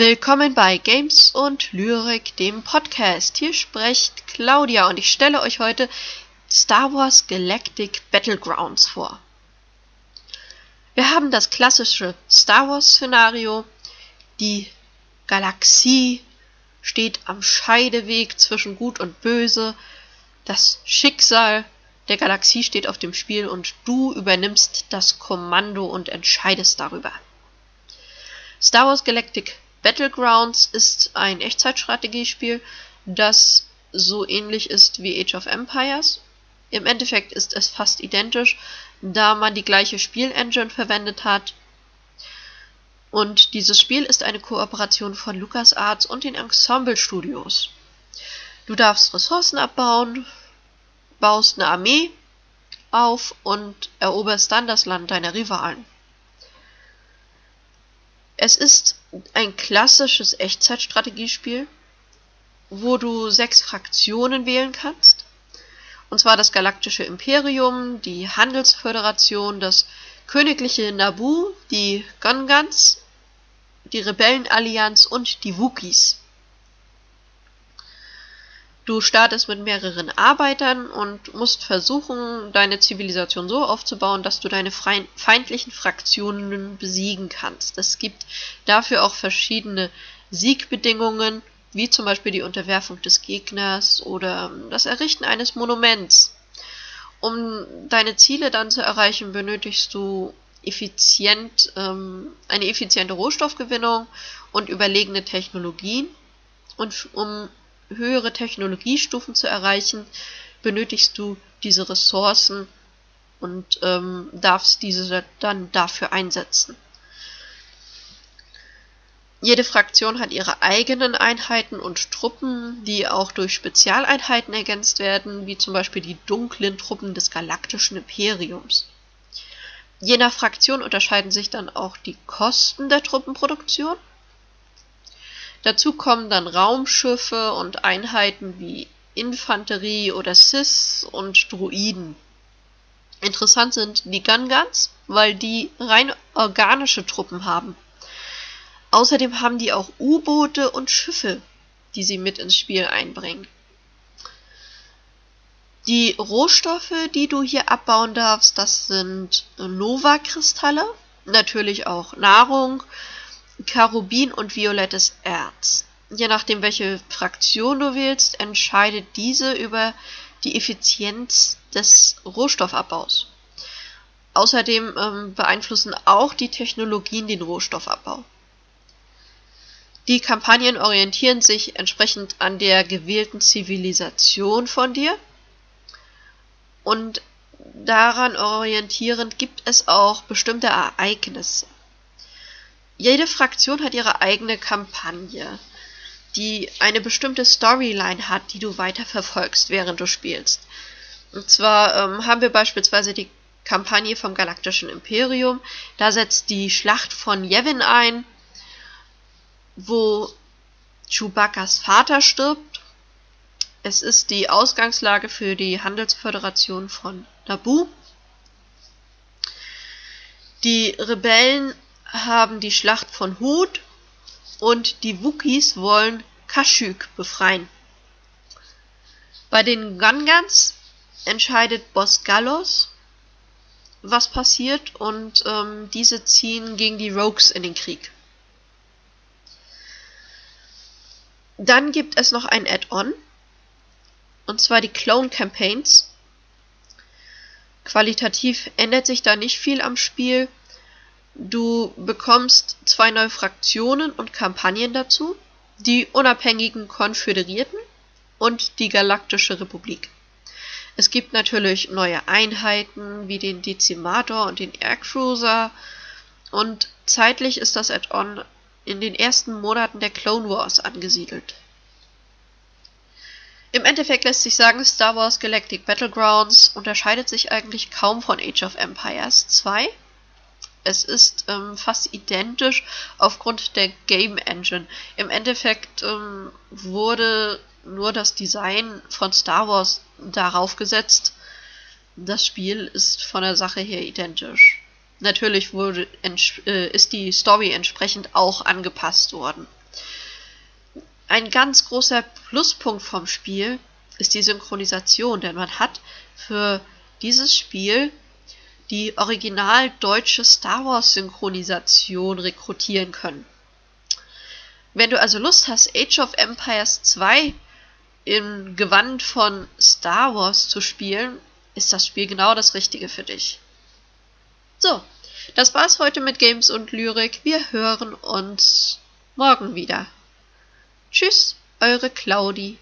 Willkommen bei Games und Lyrik, dem Podcast. Hier spricht Claudia und ich stelle euch heute Star Wars Galactic Battlegrounds vor. Wir haben das klassische Star Wars Szenario. Die Galaxie steht am Scheideweg zwischen Gut und Böse. Das Schicksal der Galaxie steht auf dem Spiel und du übernimmst das Kommando und entscheidest darüber. Star Wars Galactic Battlegrounds ist ein Echtzeitstrategiespiel, das so ähnlich ist wie Age of Empires. Im Endeffekt ist es fast identisch, da man die gleiche Spielengine verwendet hat. Und dieses Spiel ist eine Kooperation von LucasArts und den Ensemble Studios. Du darfst Ressourcen abbauen, baust eine Armee auf und eroberst dann das Land deiner Rivalen. Es ist ein klassisches Echtzeitstrategiespiel, wo du sechs Fraktionen wählen kannst. Und zwar das Galaktische Imperium, die Handelsföderation, das Königliche Nabu, die Gungans, die Rebellenallianz und die Wookies. Du startest mit mehreren Arbeitern und musst versuchen, deine Zivilisation so aufzubauen, dass du deine feindlichen Fraktionen besiegen kannst. Es gibt dafür auch verschiedene Siegbedingungen, wie zum Beispiel die Unterwerfung des Gegners oder das Errichten eines Monuments. Um deine Ziele dann zu erreichen, benötigst du effizient, ähm, eine effiziente Rohstoffgewinnung und überlegene Technologien. Und um höhere Technologiestufen zu erreichen, benötigst du diese Ressourcen und ähm, darfst diese dann dafür einsetzen. Jede Fraktion hat ihre eigenen Einheiten und Truppen, die auch durch Spezialeinheiten ergänzt werden, wie zum Beispiel die dunklen Truppen des Galaktischen Imperiums. Je nach Fraktion unterscheiden sich dann auch die Kosten der Truppenproduktion Dazu kommen dann Raumschiffe und Einheiten wie Infanterie oder Sis und Druiden. Interessant sind die Gungans, weil die rein organische Truppen haben. Außerdem haben die auch U-Boote und Schiffe, die sie mit ins Spiel einbringen. Die Rohstoffe, die du hier abbauen darfst, das sind Nova-Kristalle, natürlich auch Nahrung, Karubin und violettes Erz. Je nachdem, welche Fraktion du wählst, entscheidet diese über die Effizienz des Rohstoffabbaus. Außerdem ähm, beeinflussen auch die Technologien den Rohstoffabbau. Die Kampagnen orientieren sich entsprechend an der gewählten Zivilisation von dir und daran orientierend gibt es auch bestimmte Ereignisse. Jede Fraktion hat ihre eigene Kampagne, die eine bestimmte Storyline hat, die du weiter verfolgst, während du spielst. Und zwar ähm, haben wir beispielsweise die Kampagne vom Galaktischen Imperium. Da setzt die Schlacht von Yevin ein, wo Chewbacca's Vater stirbt. Es ist die Ausgangslage für die Handelsföderation von Naboo. Die Rebellen haben die Schlacht von Hut und die Wookies wollen Kashyyyk befreien. Bei den Gungans entscheidet Boss Gallos, was passiert und ähm, diese ziehen gegen die Rogues in den Krieg. Dann gibt es noch ein Add-on, und zwar die Clone Campaigns. Qualitativ ändert sich da nicht viel am Spiel. Du bekommst zwei neue Fraktionen und Kampagnen dazu, die unabhängigen Konföderierten und die Galaktische Republik. Es gibt natürlich neue Einheiten wie den Dezimator und den Aircruiser und zeitlich ist das Add-on in den ersten Monaten der Clone Wars angesiedelt. Im Endeffekt lässt sich sagen, Star Wars Galactic Battlegrounds unterscheidet sich eigentlich kaum von Age of Empires 2 es ist ähm, fast identisch aufgrund der Game Engine. Im Endeffekt ähm, wurde nur das Design von Star Wars darauf gesetzt. Das Spiel ist von der Sache her identisch. Natürlich wurde, äh, ist die Story entsprechend auch angepasst worden. ein ganz großer Pluspunkt vom Spiel ist die Synchronisation, denn man hat für dieses Spiel die original deutsche Star Wars Synchronisation rekrutieren können. Wenn du also Lust hast, Age of Empires 2 im Gewand von Star Wars zu spielen, ist das Spiel genau das Richtige für dich. So, das war's heute mit Games und Lyrik. Wir hören uns morgen wieder. Tschüss, eure Claudi.